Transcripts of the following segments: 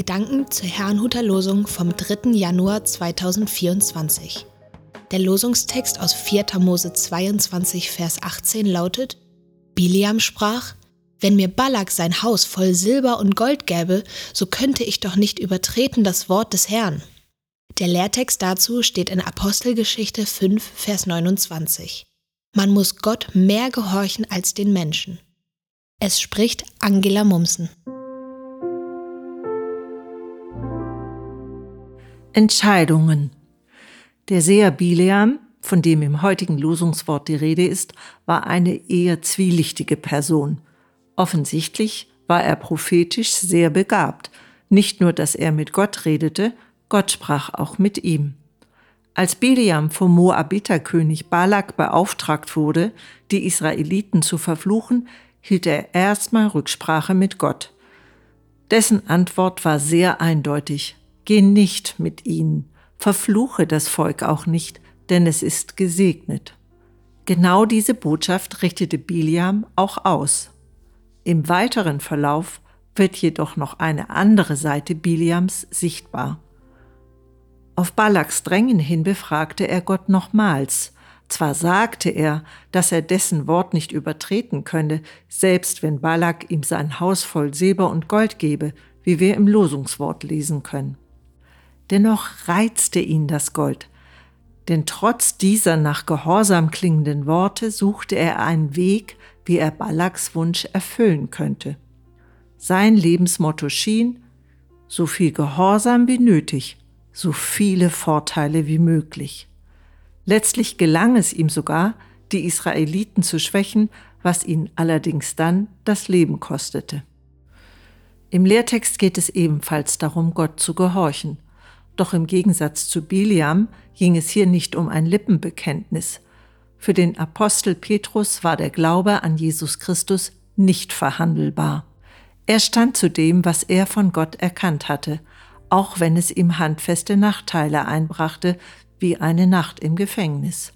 Gedanken zur Herrnhuter Losung vom 3. Januar 2024. Der Losungstext aus 4. Mose 22, Vers 18 lautet: Biliam sprach: Wenn mir Balak sein Haus voll Silber und Gold gäbe, so könnte ich doch nicht übertreten das Wort des Herrn. Der Lehrtext dazu steht in Apostelgeschichte 5, Vers 29. Man muss Gott mehr gehorchen als den Menschen. Es spricht Angela Mumsen. Entscheidungen. Der Seher Bileam, von dem im heutigen Losungswort die Rede ist, war eine eher zwielichtige Person. Offensichtlich war er prophetisch sehr begabt. Nicht nur, dass er mit Gott redete, Gott sprach auch mit ihm. Als Bileam vom Moabiterkönig Balak beauftragt wurde, die Israeliten zu verfluchen, hielt er erstmal Rücksprache mit Gott. Dessen Antwort war sehr eindeutig. Geh nicht mit ihnen, verfluche das Volk auch nicht, denn es ist gesegnet. Genau diese Botschaft richtete Biliam auch aus. Im weiteren Verlauf wird jedoch noch eine andere Seite Biliams sichtbar. Auf Balaks Drängen hin befragte er Gott nochmals. Zwar sagte er, dass er dessen Wort nicht übertreten könne, selbst wenn Balak ihm sein Haus voll Silber und Gold gebe, wie wir im Losungswort lesen können. Dennoch reizte ihn das Gold, denn trotz dieser nach Gehorsam klingenden Worte suchte er einen Weg, wie er Balaks Wunsch erfüllen könnte. Sein Lebensmotto schien, so viel Gehorsam wie nötig, so viele Vorteile wie möglich. Letztlich gelang es ihm sogar, die Israeliten zu schwächen, was ihn allerdings dann das Leben kostete. Im Lehrtext geht es ebenfalls darum, Gott zu gehorchen – doch im Gegensatz zu Biliam ging es hier nicht um ein Lippenbekenntnis. Für den Apostel Petrus war der Glaube an Jesus Christus nicht verhandelbar. Er stand zu dem, was er von Gott erkannt hatte, auch wenn es ihm handfeste Nachteile einbrachte, wie eine Nacht im Gefängnis.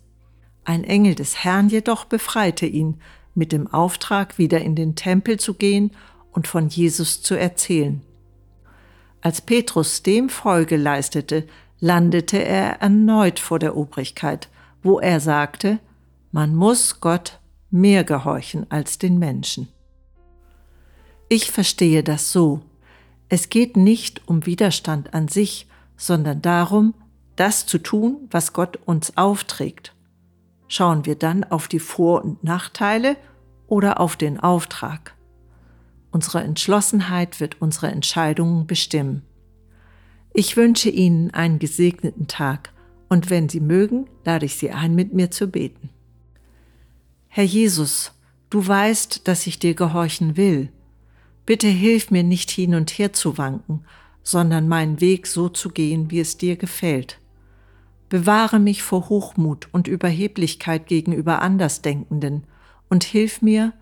Ein Engel des Herrn jedoch befreite ihn, mit dem Auftrag, wieder in den Tempel zu gehen und von Jesus zu erzählen. Als Petrus dem Folge leistete, landete er erneut vor der Obrigkeit, wo er sagte, man muss Gott mehr gehorchen als den Menschen. Ich verstehe das so. Es geht nicht um Widerstand an sich, sondern darum, das zu tun, was Gott uns aufträgt. Schauen wir dann auf die Vor- und Nachteile oder auf den Auftrag? Unsere Entschlossenheit wird unsere Entscheidungen bestimmen. Ich wünsche Ihnen einen gesegneten Tag und wenn Sie mögen, lade ich Sie ein, mit mir zu beten. Herr Jesus, du weißt, dass ich dir gehorchen will. Bitte hilf mir nicht hin und her zu wanken, sondern meinen Weg so zu gehen, wie es dir gefällt. Bewahre mich vor Hochmut und Überheblichkeit gegenüber Andersdenkenden und hilf mir,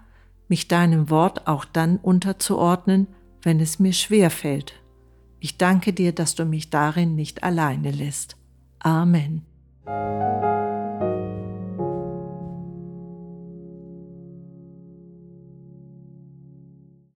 mich deinem Wort auch dann unterzuordnen, wenn es mir schwer fällt. Ich danke dir, dass du mich darin nicht alleine lässt. Amen.